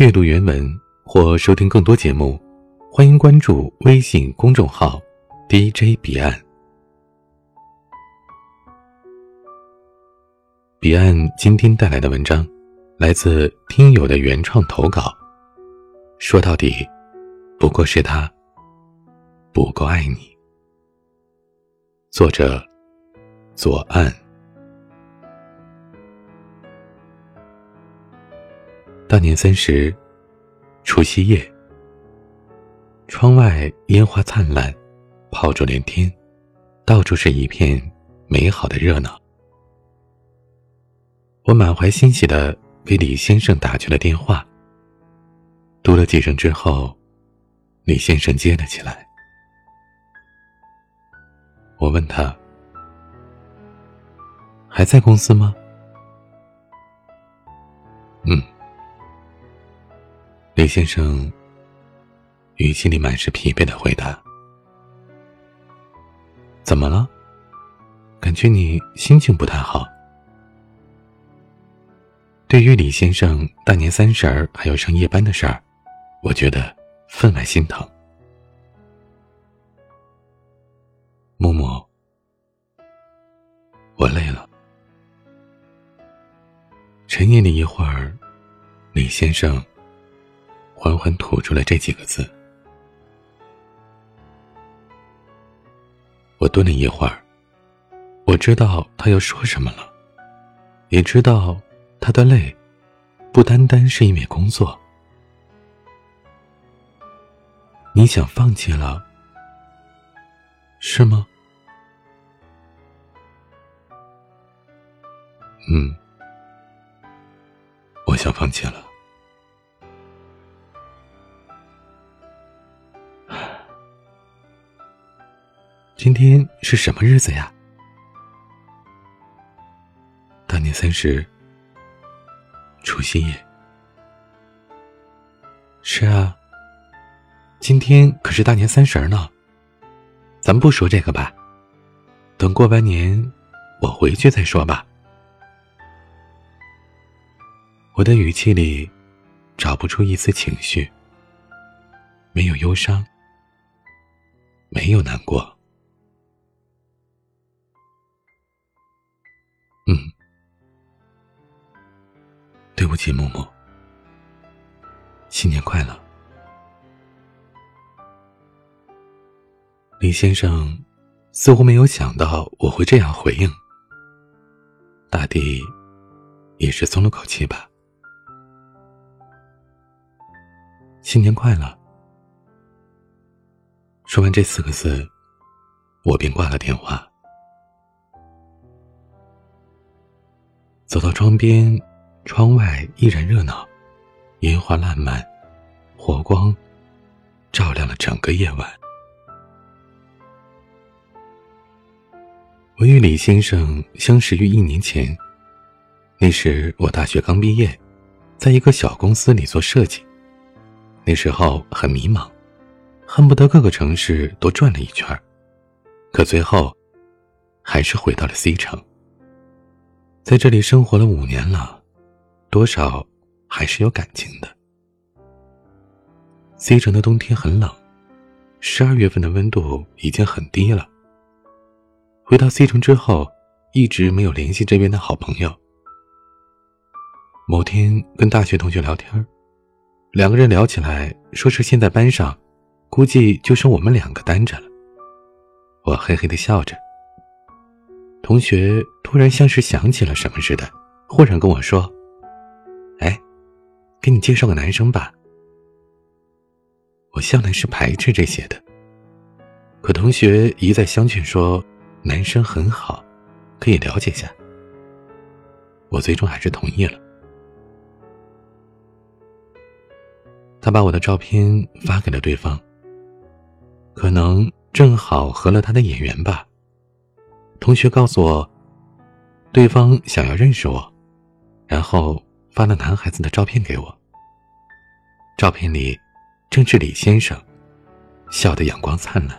阅读原文或收听更多节目，欢迎关注微信公众号 DJ 彼岸。彼岸今天带来的文章来自听友的原创投稿。说到底，不过是他不够爱你。作者：左岸。大年三十，除夕夜，窗外烟花灿烂，炮竹连天，到处是一片美好的热闹。我满怀欣喜的给李先生打去了电话。读了几声之后，李先生接了起来。我问他：“还在公司吗？”“嗯。”李先生语气里满是疲惫的回答：“怎么了？感觉你心情不太好。”对于李先生大年三十儿还要上夜班的事儿，我觉得分外心疼。默默，我累了。沉吟了一会儿，李先生。缓缓吐出了这几个字。我顿了一会儿，我知道他要说什么了，也知道他的累，不单单是因为工作。你想放弃了，是吗？嗯，我想放弃了。今天是什么日子呀？大年三十，除夕夜。是啊，今天可是大年三十呢。咱们不说这个吧，等过完年，我回去再说吧。我的语气里找不出一丝情绪，没有忧伤，没有难过。嗯，对不起，默默。新年快乐，李先生似乎没有想到我会这样回应，大抵也是松了口气吧。新年快乐。说完这四个字，我便挂了电话。走到窗边，窗外依然热闹，烟花烂漫，火光照亮了整个夜晚。我与李先生相识于一年前，那时我大学刚毕业，在一个小公司里做设计，那时候很迷茫，恨不得各个城市都转了一圈可最后还是回到了 C 城。在这里生活了五年了，多少还是有感情的。C 城的冬天很冷，十二月份的温度已经很低了。回到 C 城之后，一直没有联系这边的好朋友。某天跟大学同学聊天，两个人聊起来，说是现在班上，估计就剩我们两个单着了。我嘿嘿的笑着。同学突然像是想起了什么似的，忽然跟我说：“哎，给你介绍个男生吧。”我向来是排斥这些的，可同学一再相劝说男生很好，可以了解一下。我最终还是同意了。他把我的照片发给了对方，可能正好合了他的眼缘吧。同学告诉我，对方想要认识我，然后发了男孩子的照片给我。照片里正是李先生，笑得阳光灿烂。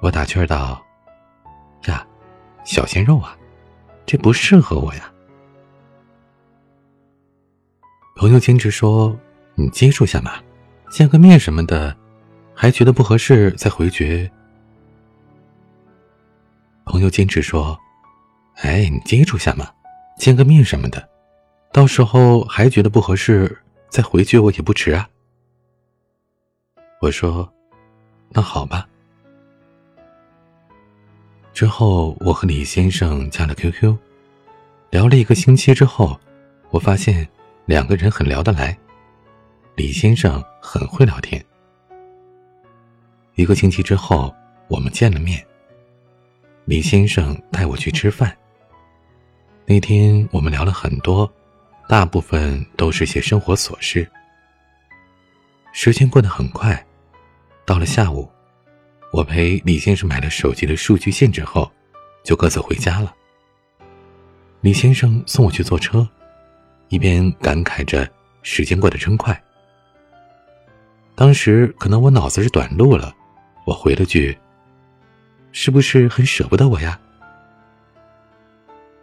我打趣道：“呀，小鲜肉啊，这不适合我呀。”朋友坚持说：“你接触下嘛，见个面什么的，还觉得不合适再回绝。”朋友坚持说：“哎，你接触下嘛，见个面什么的，到时候还觉得不合适再回绝我也不迟啊。”我说：“那好吧。”之后，我和李先生加了 QQ，聊了一个星期之后，我发现两个人很聊得来。李先生很会聊天。一个星期之后，我们见了面。李先生带我去吃饭。那天我们聊了很多，大部分都是些生活琐事。时间过得很快，到了下午。我陪李先生买了手机的数据限制后，就各自回家了。李先生送我去坐车，一边感慨着时间过得真快。当时可能我脑子是短路了，我回了句：“是不是很舍不得我呀？”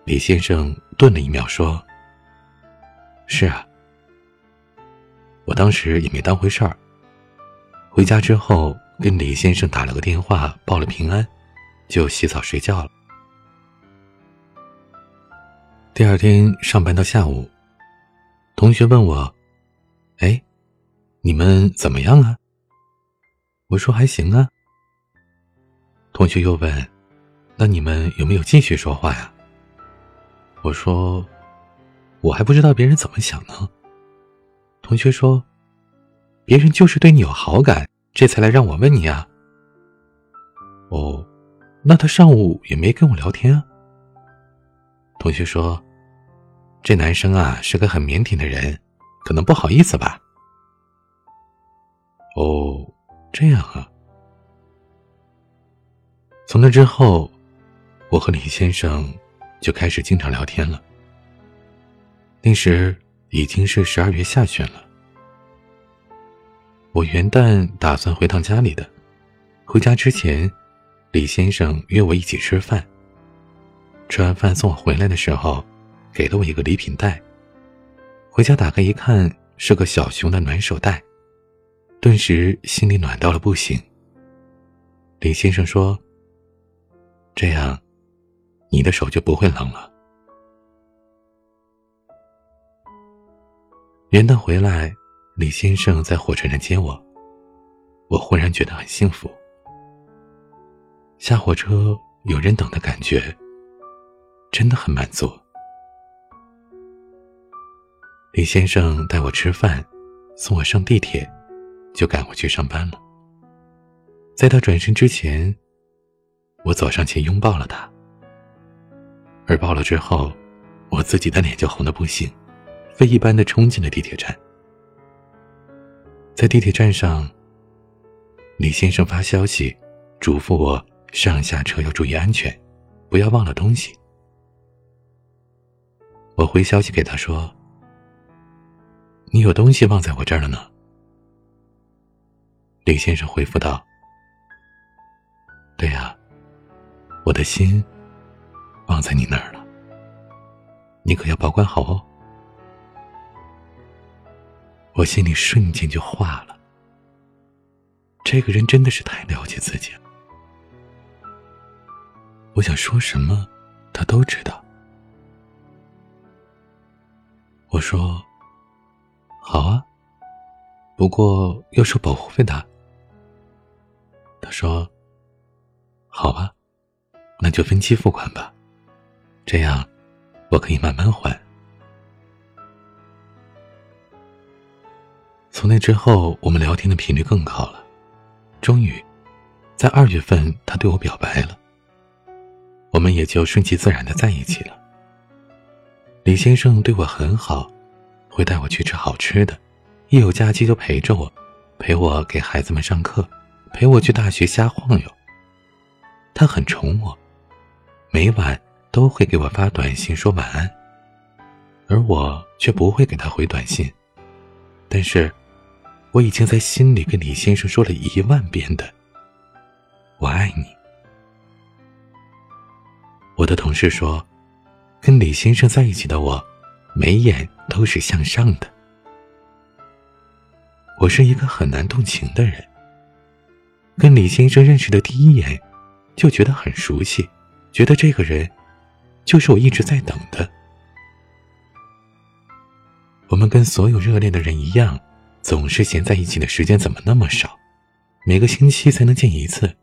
李先生顿了一秒说：“是啊。”我当时也没当回事儿。回家之后。跟李先生打了个电话，报了平安，就洗澡睡觉了。第二天上班到下午，同学问我：“哎，你们怎么样啊？”我说：“还行啊。”同学又问：“那你们有没有继续说话呀？”我说：“我还不知道别人怎么想呢。”同学说：“别人就是对你有好感。”这才来让我问你啊。哦，那他上午也没跟我聊天啊。同学说，这男生啊是个很腼腆的人，可能不好意思吧。哦，这样啊。从那之后，我和李先生就开始经常聊天了。那时已经是十二月下旬了。我元旦打算回趟家里的，回家之前，李先生约我一起吃饭。吃完饭送我回来的时候，给了我一个礼品袋。回家打开一看，是个小熊的暖手袋，顿时心里暖到了不行。李先生说：“这样，你的手就不会冷了。”元旦回来。李先生在火车站接我，我忽然觉得很幸福。下火车有人等的感觉，真的很满足。李先生带我吃饭，送我上地铁，就赶回去上班了。在他转身之前，我走上前拥抱了他，而抱了之后，我自己的脸就红的不行，飞一般的冲进了地铁站。在地铁站上，李先生发消息，嘱咐我上下车要注意安全，不要忘了东西。我回消息给他说：“你有东西忘在我这儿了呢。”李先生回复道：“对呀，我的心忘在你那儿了，你可要保管好哦。”我心里瞬间就化了。这个人真的是太了解自己了。我想说什么，他都知道。我说：“好啊，不过要收保护费的。”他说：“好吧，那就分期付款吧，这样我可以慢慢还。”从那之后，我们聊天的频率更高了。终于，在二月份，他对我表白了。我们也就顺其自然的在一起了。李先生对我很好，会带我去吃好吃的，一有假期就陪着我，陪我给孩子们上课，陪我去大学瞎晃悠。他很宠我，每晚都会给我发短信说晚安，而我却不会给他回短信。但是。我已经在心里跟李先生说了一万遍的“我爱你”。我的同事说，跟李先生在一起的我，眉眼都是向上的，我是一个很难动情的人。跟李先生认识的第一眼，就觉得很熟悉，觉得这个人，就是我一直在等的。我们跟所有热恋的人一样，总是嫌在一起的时间怎么那么少，每个星期才能见一次。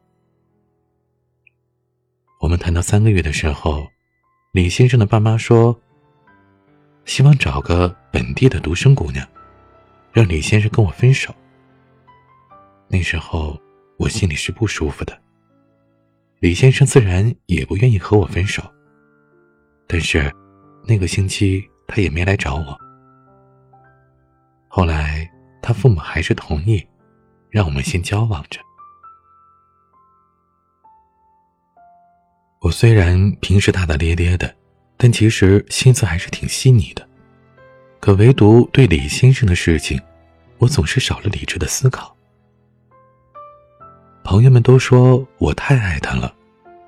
我们谈到三个月的时候，李先生的爸妈说，希望找个本地的独生姑娘，让李先生跟我分手。那时候。我心里是不舒服的，李先生自然也不愿意和我分手。但是，那个星期他也没来找我。后来，他父母还是同意，让我们先交往着。我虽然平时大大咧咧的，但其实心思还是挺细腻的。可唯独对李先生的事情，我总是少了理智的思考。朋友们都说我太爱他了，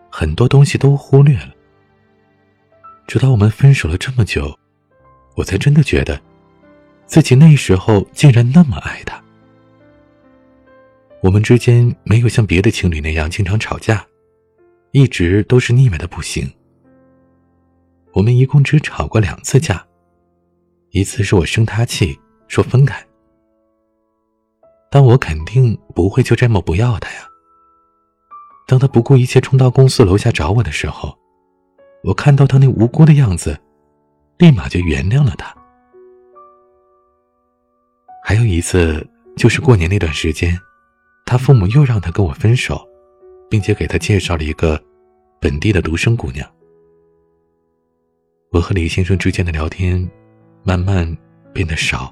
很多东西都忽略了。直到我们分手了这么久，我才真的觉得，自己那时候竟然那么爱他。我们之间没有像别的情侣那样经常吵架，一直都是腻歪的不行。我们一共只吵过两次架，一次是我生他气说分开，但我肯定不会就这么不要他呀。当他不顾一切冲到公司楼下找我的时候，我看到他那无辜的样子，立马就原谅了他。还有一次，就是过年那段时间，他父母又让他跟我分手，并且给他介绍了一个本地的独生姑娘。我和李先生之间的聊天，慢慢变得少，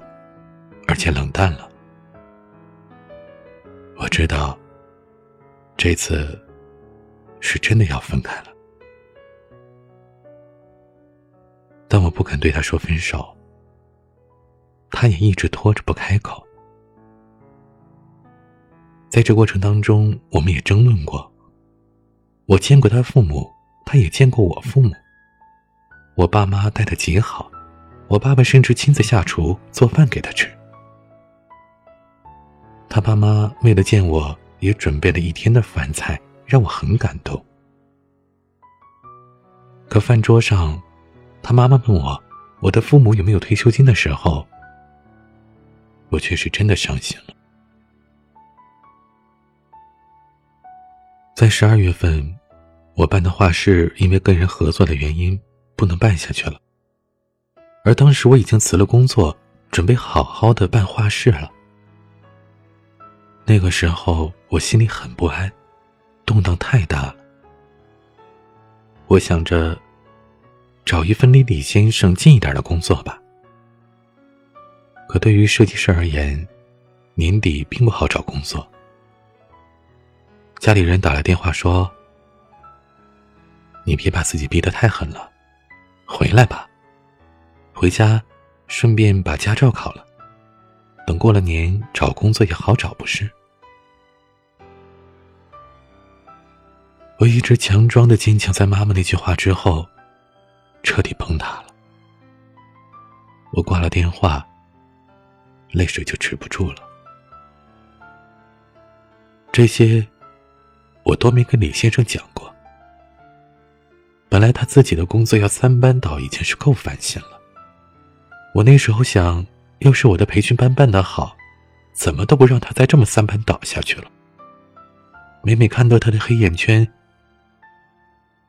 而且冷淡了。我知道，这次。是真的要分开了，但我不肯对他说分手。他也一直拖着不开口。在这过程当中，我们也争论过。我见过他父母，他也见过我父母。我爸妈待他极好，我爸爸甚至亲自下厨做饭给他吃。他爸妈为了见我，也准备了一天的饭菜。让我很感动。可饭桌上，他妈妈问我我的父母有没有退休金的时候，我却是真的伤心了。在十二月份，我办的画室因为跟人合作的原因不能办下去了，而当时我已经辞了工作，准备好好的办画室了。那个时候，我心里很不安。动荡太大了，我想着找一份离李先生近一点的工作吧。可对于设计师而言，年底并不好找工作。家里人打来电话说：“你别把自己逼得太狠了，回来吧，回家顺便把驾照考了，等过了年找工作也好找，不是？”我一直强装的坚强，在妈妈那句话之后，彻底崩塌了。我挂了电话，泪水就止不住了。这些，我都没跟李先生讲过。本来他自己的工作要三班倒，已经是够烦心了。我那时候想，要是我的培训班办得好，怎么都不让他再这么三班倒下去了。每每看到他的黑眼圈。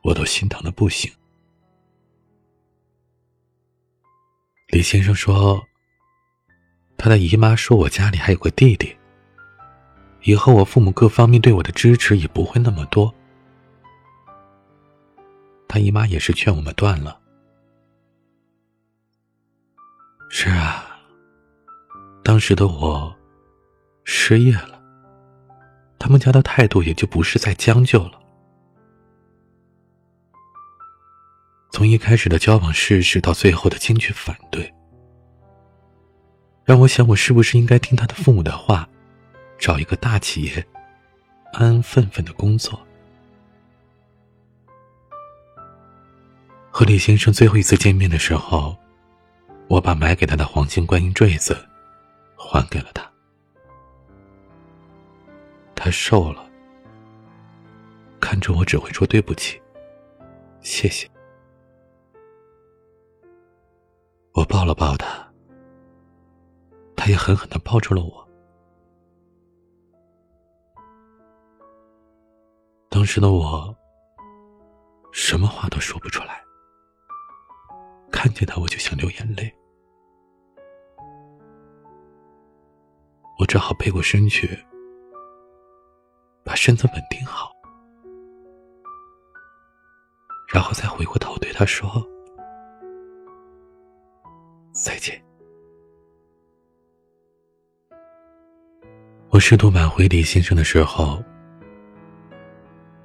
我都心疼的不行。李先生说，他的姨妈说我家里还有个弟弟，以后我父母各方面对我的支持也不会那么多。他姨妈也是劝我们断了。是啊，当时的我失业了，他们家的态度也就不是再将就了。从一开始的交往试试，到最后的坚决反对，让我想，我是不是应该听他的父母的话，找一个大企业，安安分分的工作。和李先生最后一次见面的时候，我把买给他的黄金观音坠子还给了他。瘦了，看着我只会说对不起，谢谢。我抱了抱他，他也狠狠的抱住了我。当时的我，什么话都说不出来，看见他我就想流眼泪。我只好背过身去，把身子稳定好，然后再回过头对他说：“再见。”我试图挽回李先生的时候，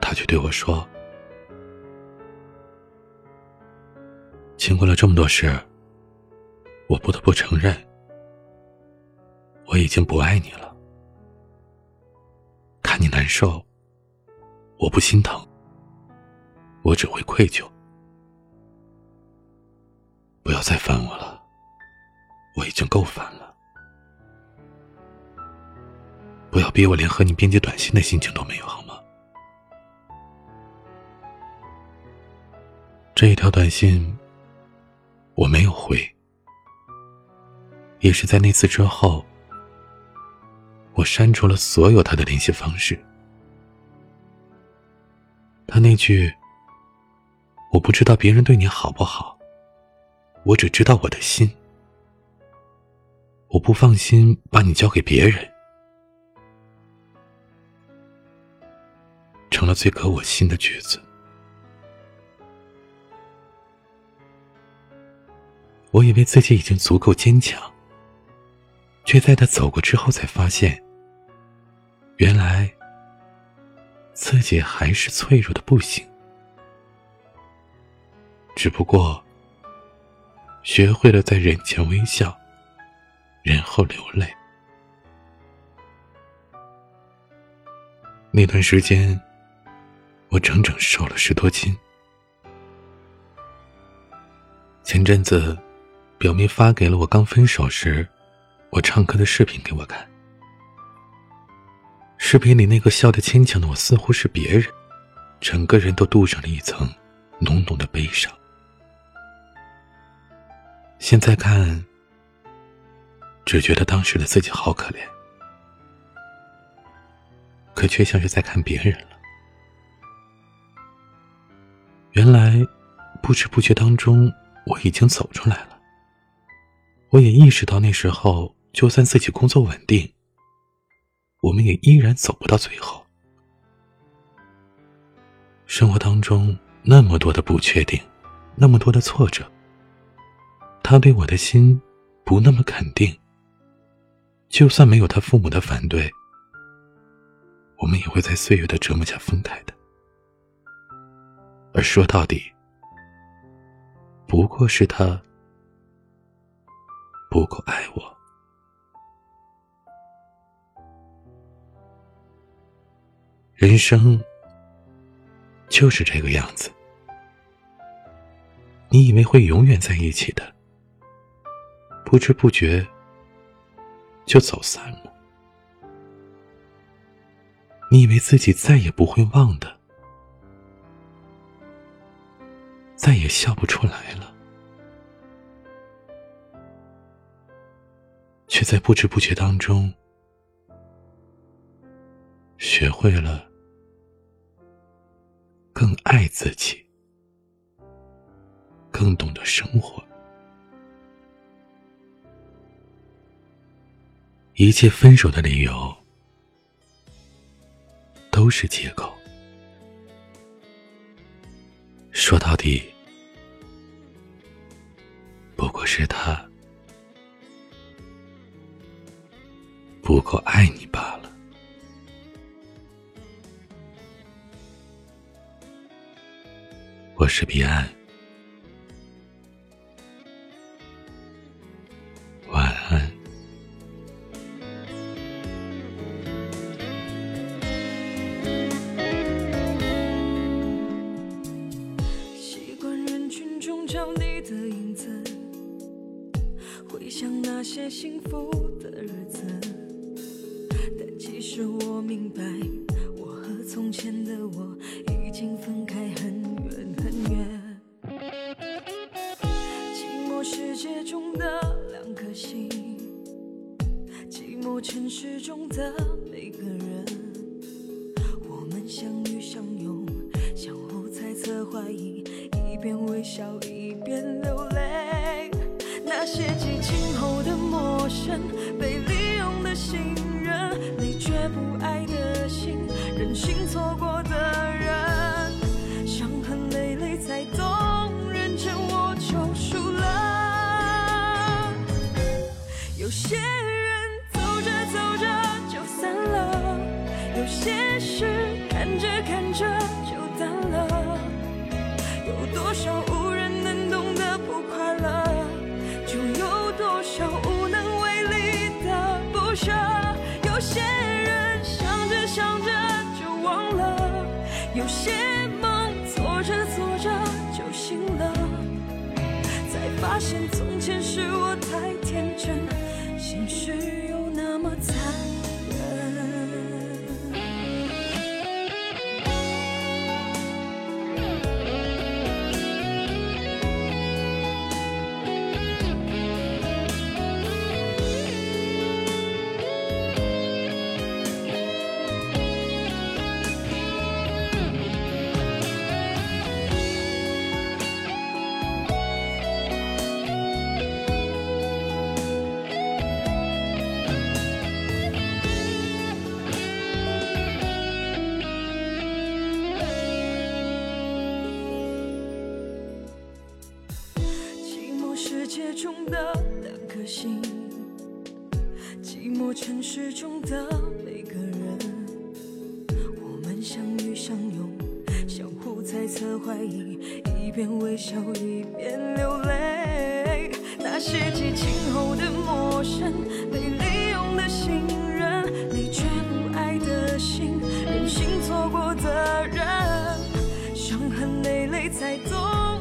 他却对我说：“经过了这么多事，我不得不承认。”我已经不爱你了，看你难受，我不心疼，我只会愧疚。不要再烦我了，我已经够烦了。不要逼我连和你编辑短信的心情都没有，好吗？这一条短信我没有回，也是在那次之后。我删除了所有他的联系方式。他那句“我不知道别人对你好不好，我只知道我的心，我不放心把你交给别人”，成了最可我心的句子。我以为自己已经足够坚强，却在他走过之后才发现。原来，自己还是脆弱的不行，只不过学会了在人前微笑，然后流泪。那段时间，我整整瘦了十多斤。前阵子，表妹发给了我刚分手时我唱歌的视频给我看。视频里那个笑得牵强的我，似乎是别人，整个人都镀上了一层浓浓的悲伤。现在看，只觉得当时的自己好可怜，可却像是在看别人了。原来，不知不觉当中，我已经走出来了。我也意识到，那时候就算自己工作稳定。我们也依然走不到最后。生活当中那么多的不确定，那么多的挫折，他对我的心不那么肯定。就算没有他父母的反对，我们也会在岁月的折磨下分开的。而说到底，不过是他不够爱我。人生就是这个样子，你以为会永远在一起的，不知不觉就走散了；你以为自己再也不会忘的，再也笑不出来了，却在不知不觉当中学会了。更爱自己，更懂得生活。一切分手的理由都是借口。说到底，不过是他不够爱你罢了。我是彼岸，回想那些幸福的日子。但其实我明白我和从前的我已经分开很远很远。寂寞世界中的两颗心寂寞城市中的发现从前是我太天真现实那些激情后的陌生被利用的信任你却不爱的心任性错过的人伤痕累累才懂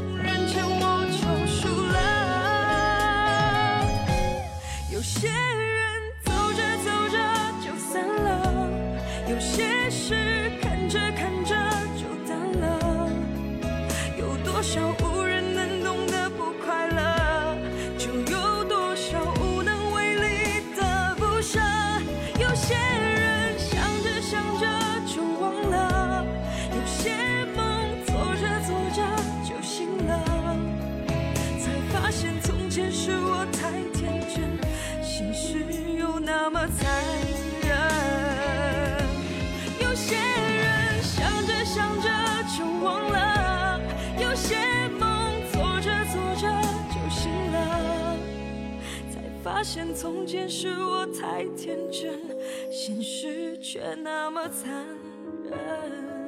发现从前是我太天真现实却那么残忍。